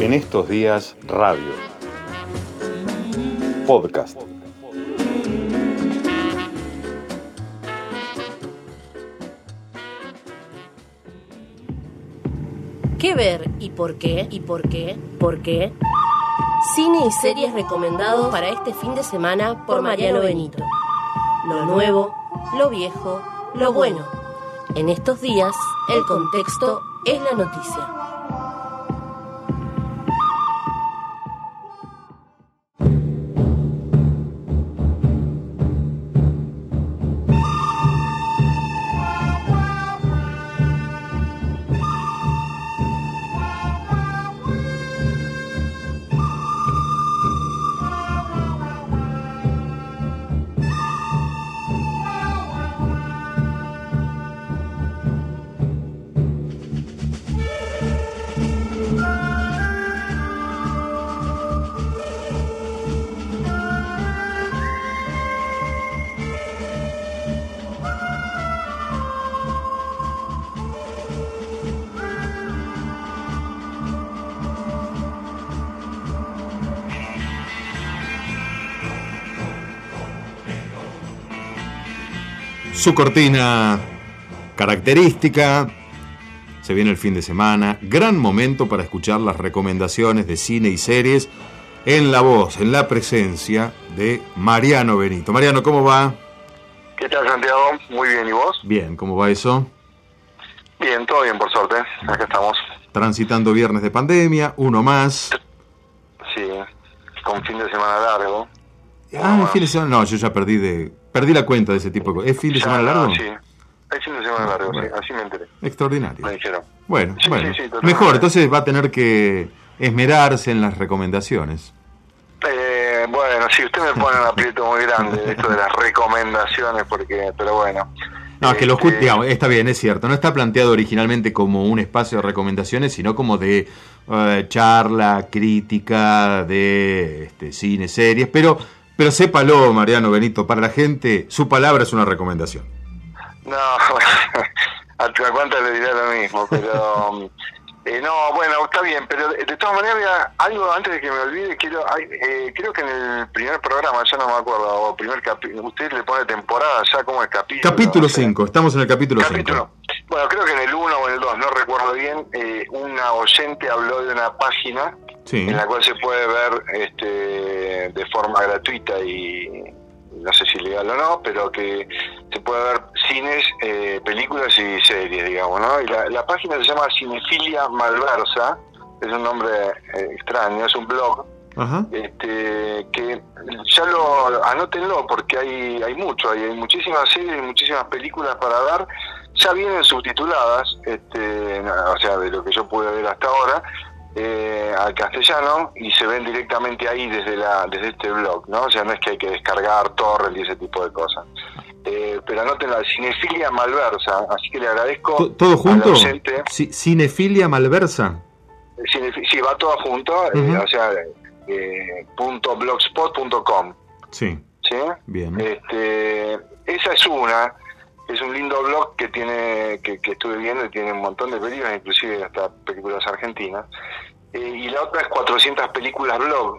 En estos días, radio. Podcast. ¿Qué ver y por qué? ¿Y por qué? ¿Por qué? Cine y series recomendados para este fin de semana por Mariano Benito. Lo nuevo, lo viejo, lo bueno. En estos días, el contexto es la noticia. Su cortina característica. Se viene el fin de semana. Gran momento para escuchar las recomendaciones de cine y series en la voz, en la presencia de Mariano Benito. Mariano, ¿cómo va? ¿Qué tal, Santiago? Muy bien, ¿y vos? Bien, ¿cómo va eso? Bien, todo bien, por suerte. Acá estamos. Transitando viernes de pandemia, uno más. Sí, con fin de semana largo. Ah, fin de semana. No, yo ya perdí de perdí la cuenta de ese tipo de cosas. ¿Es fin de semana largo? Sí, es fin de semana largo, sí, así me enteré. Extraordinario. Me dijeron. Bueno, Sí, bueno. sí, sí, totalmente. Mejor, entonces va a tener que esmerarse en las recomendaciones. Eh, bueno, sí, usted me pone un aprieto muy grande esto de las recomendaciones, porque, pero bueno. No, es que lo Este, digamos, está bien, es cierto. No está planteado originalmente como un espacio de recomendaciones, sino como de eh, charla, crítica de este, cine, series. Pero, pero sépalo, Mariano Benito, para la gente, su palabra es una recomendación. No, a tu cuánta le dirá lo mismo, pero eh, no, bueno, está bien, pero de, todas maneras algo antes de que me olvide, quiero, hay, eh, creo que en el primer programa, ya no me acuerdo, o primer capítulo, usted le pone temporada, ya como el capítulo. Capítulo no sé. 5, estamos en el capítulo 5. Capítulo. Bueno, creo que en el 1 o en el 2, no recuerdo bien, eh, una oyente habló de una página Sí. en la cual se puede ver este, de forma gratuita y no sé si legal o no, pero que se puede ver cines, eh, películas y series, digamos, ¿no? Y la, la página se llama Cinefilia Malversa, es un nombre eh, extraño, es un blog Ajá. este, que ya lo anótenlo porque hay hay mucho, hay, hay muchísimas series y muchísimas películas para ver, ya vienen subtituladas, este, o sea, de lo que yo pude ver hasta ahora, eh, al castellano y se ven directamente ahí desde la desde este blog, ¿no? O sea, no es que hay que descargar torrent y ese tipo de cosas. Eh, pero anoten la cinefilia malversa, así que le agradezco To- ¿Todo junto? ¿Cinefilia malversa? Cinefi- sí, va todo junto, eh, o sea, eh, punto blogspot.com. Sí, ¿sí? bien. Este, esa es una, es un lindo blog que tiene, que, que estuve viendo y tiene un montón de películas, inclusive hasta películas argentinas. Eh, y la otra es 400 películas blog.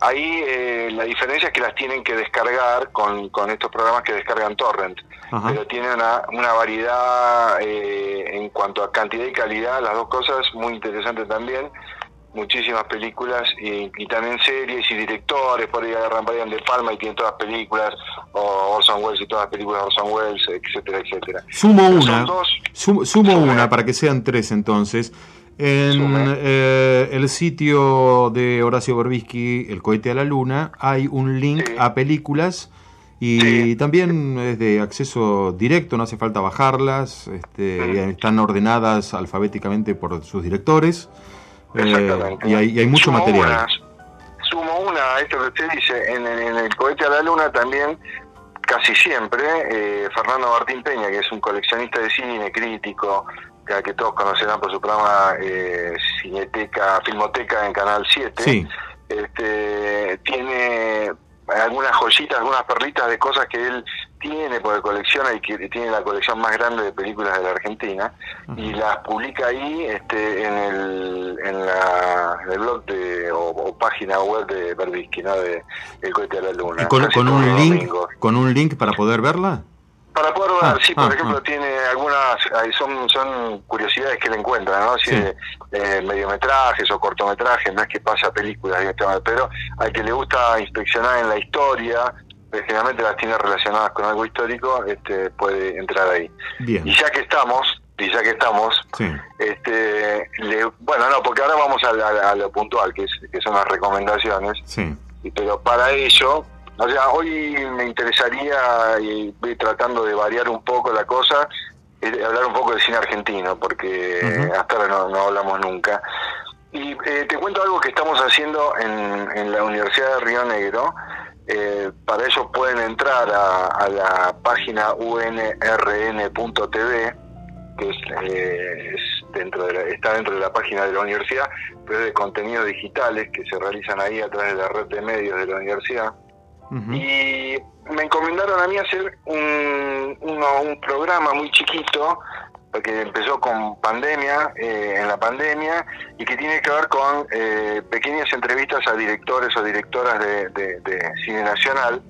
Ahí eh, la diferencia es que las tienen que descargar con, con estos programas que descargan torrent, Ajá. pero tiene una, una variedad eh, en cuanto a cantidad y calidad, las dos cosas muy interesantes también muchísimas películas y, y también series y directores, por ahí agarran Brian De Palma y tienen todas las películas, o Orson Welles y todas las películas de Orson Welles, etcétera, etcétera. Sumo una, dos. sumo una para que sean tres entonces. En eh, el sitio de Horacio Berbisky, El cohete a la luna, hay un link Sí. a películas y Sí. también es de acceso directo, no hace falta bajarlas, este, están ordenadas alfabéticamente por sus directores eh, y, hay, y hay mucho Sumo material. una, sumo una a esto que usted dice, en, el- en el cohete a la luna también, casi siempre, eh, Fernando Martín Peña, que es un coleccionista de cine, crítico, que, que todos conocerán por su programa eh, Cineteca, Filmoteca en Canal 7, Sí, este, tiene algunas joyitas, algunas perlitas de cosas que él tiene, porque colecciona y que tiene la colección más grande de películas de la Argentina, y las publica ahí este, en, el, en, la, el blog de, o, página web de Berbisky, ¿no? de El cohete a la luna. con, un link, ¿Con un link para poder verla? Para poder ver, ah, sí, por ah, ejemplo, ah. tiene algunas, son son curiosidades que le encuentran, ¿no? Si eh, mediometrajes o cortometrajes, no es que pasa películas pero al que le gusta inspeccionar en la historia, pues, generalmente las tiene relacionadas con algo histórico, este puede entrar ahí. Y ya que estamos, y ya que estamos, este, bueno, no, porque ahora vamos a, lo puntual, que, es, que son las recomendaciones. Sí. Pero para ello, o sea, hoy me interesaría, y voy tratando de variar un poco la cosa, hablar un poco del cine argentino, porque hasta ahora no, hablamos nunca. Y eh, te cuento algo que estamos haciendo en, la Universidad de Río Negro. Eh, para ello pueden entrar a, la página unrn.tv, que eh, es, dentro de está dentro de la página de la universidad, pero es de contenidos digitales que se realizan ahí a través de la red de medios de la universidad. Y me encomendaron a mí hacer un, un programa muy chiquito que empezó con pandemia, eh, en la pandemia, y que tiene que ver con eh, pequeñas entrevistas a directores o directoras de, cine nacional.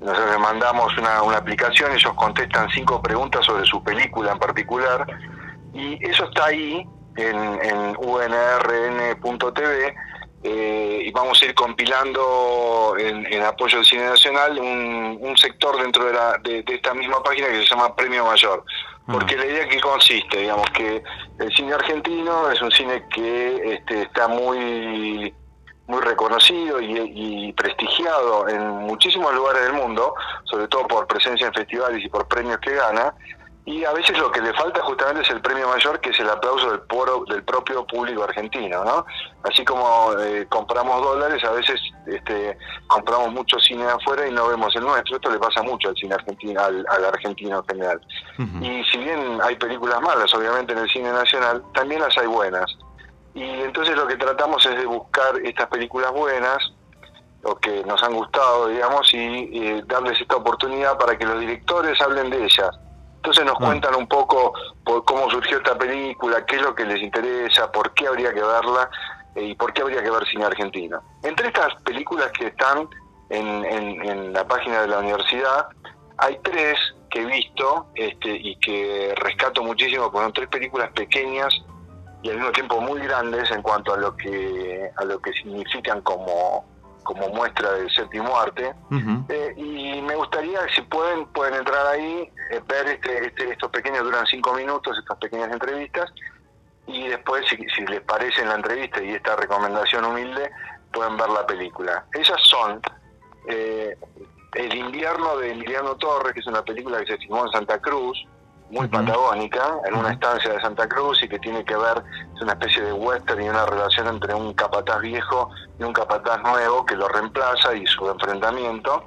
Nosotros les mandamos una, una, aplicación, ellos contestan cinco preguntas sobre su película en particular, y eso está ahí en, en unrn.tv eh, y vamos a ir compilando en, apoyo del cine nacional un, sector dentro de, la, de, esta misma página que se llama Premio Mayor. Porque la idea que consiste, digamos, que el cine argentino es un cine que este, está muy muy reconocido y, prestigiado en muchísimos lugares del mundo, sobre todo por presencia en festivales y por premios que gana, y a veces lo que le falta justamente es el premio mayor, que es el aplauso del, poro, del propio público argentino, ¿no? Así como eh, compramos dólares, a veces este, compramos mucho cine afuera y no vemos el nuestro. Esto le pasa mucho al cine argentino, al, argentino en general. Y si bien hay películas malas, obviamente, en el cine nacional, también las hay buenas. Y entonces lo que tratamos es de buscar estas películas buenas, o que nos han gustado, digamos, y eh, darles esta oportunidad para que los directores hablen de ellas entonces nos cuentan un poco por cómo surgió esta película, qué es lo que les interesa, por qué habría que verla eh, y por qué habría que ver cine argentino. Entre estas películas que están en, la página de la universidad, hay tres que he visto este, y que rescato muchísimo, porque son tres películas pequeñas y al mismo tiempo muy grandes en cuanto a lo que a lo que significan como como muestra del séptimo arte. Eh, y me gustaría, si pueden, pueden entrar ahí, eh, ver este, este, estos pequeños, duran cinco minutos, estas pequeñas entrevistas, y después, si, les parece en la entrevista y esta recomendación humilde, pueden ver la película. Esas son eh, El invierno de Emiliano Torres, que es una película que se filmó en Santa Cruz, muy patagónica, en una estancia de Santa Cruz y que tiene que ver, es una especie de western y una relación entre un capataz viejo y un capataz nuevo que lo reemplaza y su enfrentamiento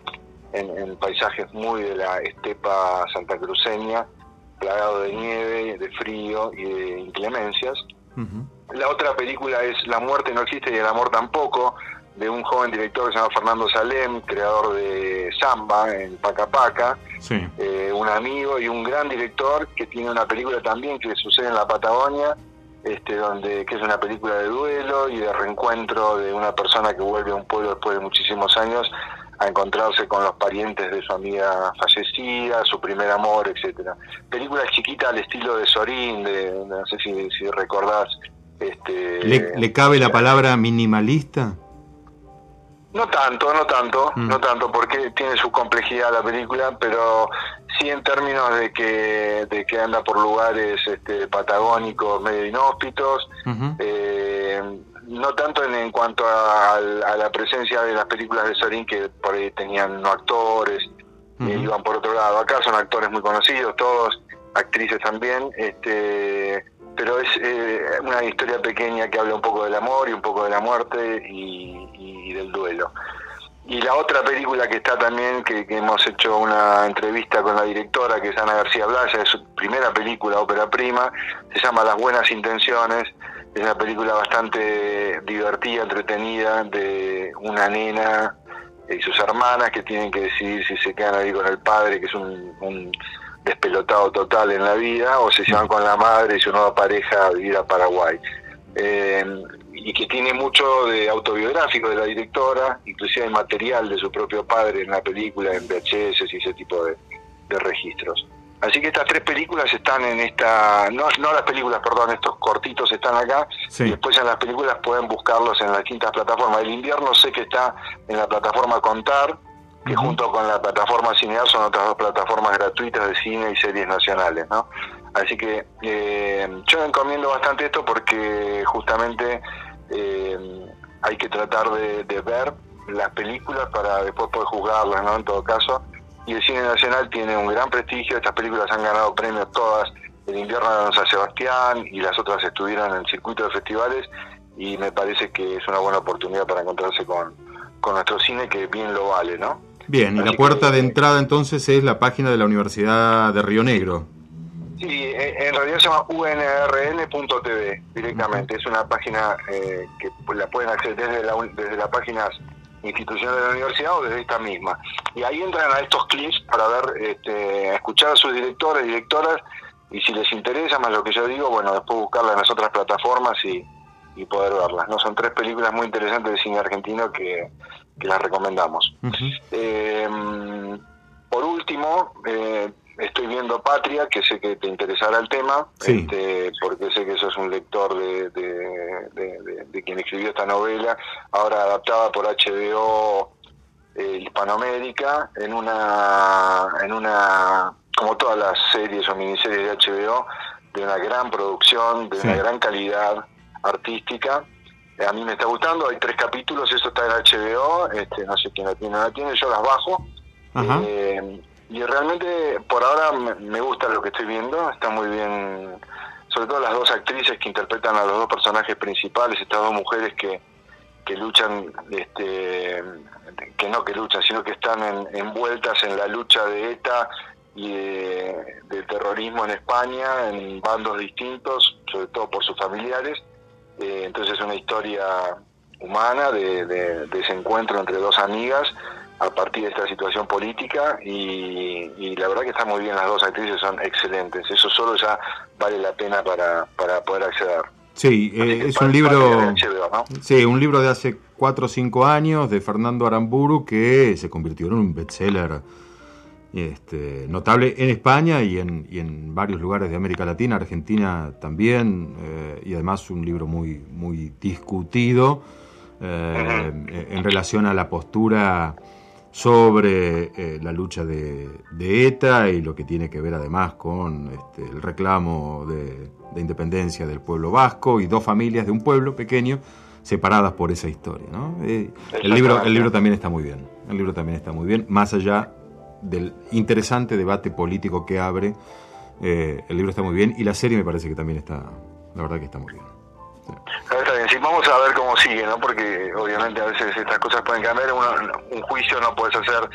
en, paisajes muy de la estepa santacruceña, plagado de nieve, de frío y de inclemencias. La otra película es La muerte no existe y el amor tampoco, de un joven director que se llama Fernando Salem, creador de Samba en Paca Paca, eh, un amigo y un gran director que tiene una película también que sucede en la Patagonia, este, donde que es una película de duelo y de reencuentro de una persona que vuelve a un pueblo después de muchísimos años a encontrarse con los parientes de su amiga fallecida, su primer amor, etcétera. Película chiquita al estilo de Sorín, de, no sé si, si recordás. Este, ¿Le cabe la palabra minimalista? No tanto, no tanto, mm. no tanto, porque tiene su complejidad la película, pero sí en términos de que, de que anda por lugares este, patagónicos medio inhóspitos, eh, no tanto en, cuanto a, la presencia de las películas de Sorín que por ahí tenían no actores, eh, iban por otro lado. Acá son actores muy conocidos, todos, actrices también, este pero es eh, una historia pequeña que habla un poco del amor y un poco de la muerte y, del duelo. Y la otra película que está también, que, hemos hecho una entrevista con la directora, que es Ana García Blaya, es su primera película, ópera prima, se llama Las Buenas Intenciones, es una película bastante divertida, entretenida, de una nena y sus hermanas que tienen que decidir si se quedan ahí con el padre, que es un, despelotado total en la vida, o si se van con la madre y su nueva pareja a vivir a Paraguay. Eh, y que tiene mucho de autobiográfico de la directora, inclusive hay material de su propio padre en la película, en VHS y ese tipo de, registros. Así que estas tres películas están en esta, no, no las películas, perdón, estos cortitos están acá, y después en las películas pueden buscarlos en las distintas plataformas. El invierno sé que está en la plataforma Contar, que junto con la plataforma Cinear son otras dos plataformas gratuitas de cine y series nacionales, ¿no? Así que eh, yo encomiendo bastante esto porque justamente eh, hay que tratar de, ver las películas para después poder juzgarlas, ¿no? En todo caso. Y el cine nacional tiene un gran prestigio, estas películas han ganado premios todas, el invierno de San Sebastián y las otras estuvieron en el circuito de festivales y me parece que es una buena oportunidad para encontrarse con, con nuestro cine que bien lo vale, ¿no? Bien, y la puerta de entrada entonces es la página de la Universidad de Río Negro. Sí, eh, en realidad se llama unrn.tv directamente. Es una página eh, que la pueden acceder desde, la, desde las páginas institucionales de la universidad o desde esta misma. Y ahí entran a estos clips para ver, este, escuchar a sus directores, directoras, y si les interesa más lo que yo digo, bueno, después buscarla en las otras plataformas y, y poder verlas. No son tres películas muy interesantes de cine argentino que, que las recomendamos. Em, por último, eh, estoy viendo Patria, que sé que te interesará el tema, este, porque sé que sos un lector de, de, quien escribió esta novela, ahora adaptada por HBO eh, Hispanoamérica, en una, en una, como todas las series o miniseries de HBO, de una gran producción, de una gran calidad artística. Eh, a mí me está gustando, hay tres capítulos, eso está en HBO, este, no sé quién la tiene, la tiene, yo las bajo. Eh, y realmente por ahora me, gusta lo que estoy viendo, está muy bien, sobre todo las dos actrices que interpretan a los dos personajes principales, estas dos mujeres que, que luchan, este, que no que luchan, sino que están envueltas en la lucha de ETA y de, terrorismo en España, en bandos distintos, sobre todo por sus familiares. Eh, entonces es una historia humana de, de, ese encuentro entre dos amigas a partir de esta situación política y, la verdad que están muy bien las dos actrices, son excelentes. Eso solo ya vale la pena para, para poder acceder. Sí, eh, es un libro, sí, un libro de hace cuatro o cinco años de Fernando Aramburu que se convirtió en un bestseller este, notable en España y en, y en, varios lugares de América Latina, Argentina también, eh, y además un libro muy, muy discutido eh, en relación a la postura sobre eh, la lucha de, ETA y lo que tiene que ver además con este, el reclamo de, independencia del pueblo vasco y dos familias de un pueblo pequeño separadas por esa historia. el, libro, el libro también está muy bien, el libro también está muy bien, más allá del interesante debate político que abre. Eh, el libro está muy bien y la serie me parece que también está, la verdad que está muy bien. Vamos a ver cómo sigue, ¿no? Porque obviamente a veces estas cosas pueden cambiar. un juicio no puedes hacer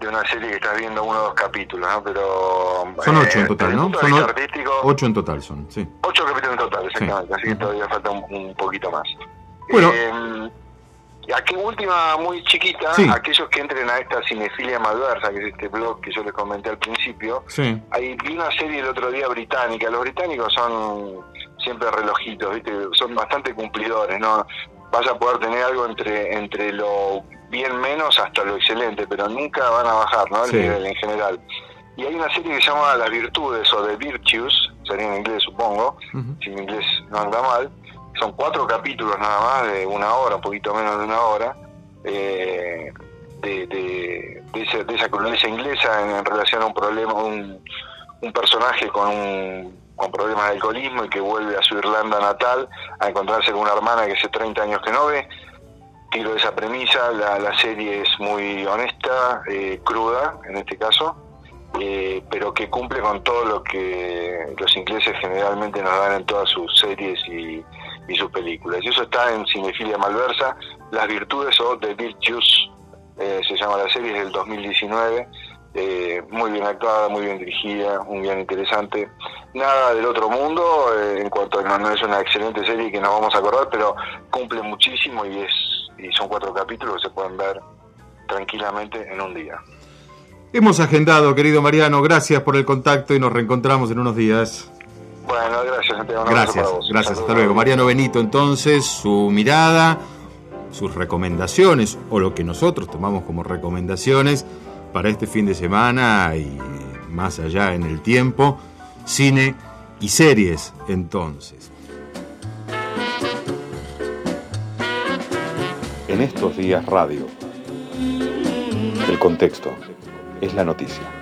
de una serie que estás viendo uno o dos capítulos, ¿no? Pero... Son ocho en eh, total, ¿no? Son ocho en total son, sí. Ocho capítulos en total, exactamente. Así que todavía falta un, poquito más. Bueno... Eh, Aquí última, muy chiquita, aquellos que entren a esta cinefilia malversa, que es este blog que yo les comenté al principio, sí. ahí vi una serie el otro día británica. Los británicos son siempre relojitos, ¿viste? son bastante cumplidores, ¿no? Vas a poder tener algo entre, entre lo bien menos hasta lo excelente, pero nunca van a bajar, ¿no? El nivel en general. Y hay una serie que se llama Las Virtudes o The Virtues, sería en inglés supongo, si mi inglés no anda mal, son cuatro capítulos nada más, de una hora, un poquito menos de una hora, eh, de, de, esa, de, inglesa en, relación a un problema, un, un personaje con un con problemas de alcoholismo y que vuelve a su Irlanda natal a encontrarse con una hermana que hace 30 años que no ve. Tiro esa premisa, la, la serie es muy honesta, eh, cruda en este caso, eh, pero que cumple con todo lo que los ingleses generalmente nos dan en todas sus series y, y sus películas. Y eso está en Cinefilia Malversa, Las Virtudes o The Virtues, eh, se llama la serie, es del 2019. Eh, muy bien actuada, muy bien dirigida, un bien interesante. Nada del otro mundo, eh, en cuanto a no, no, es una excelente serie que nos vamos a acordar, pero cumple muchísimo y es y son cuatro capítulos que se pueden ver tranquilamente en un día. Hemos agendado, querido Mariano, gracias por el contacto y nos reencontramos en unos días. Bueno, gracias, Santiago. gracias, gracias, hasta luego. Mariano Benito, entonces, su mirada, sus recomendaciones, o lo que nosotros tomamos como recomendaciones para este fin de semana y más allá en el tiempo, cine y series entonces. En estos días radio, el contexto es la noticia.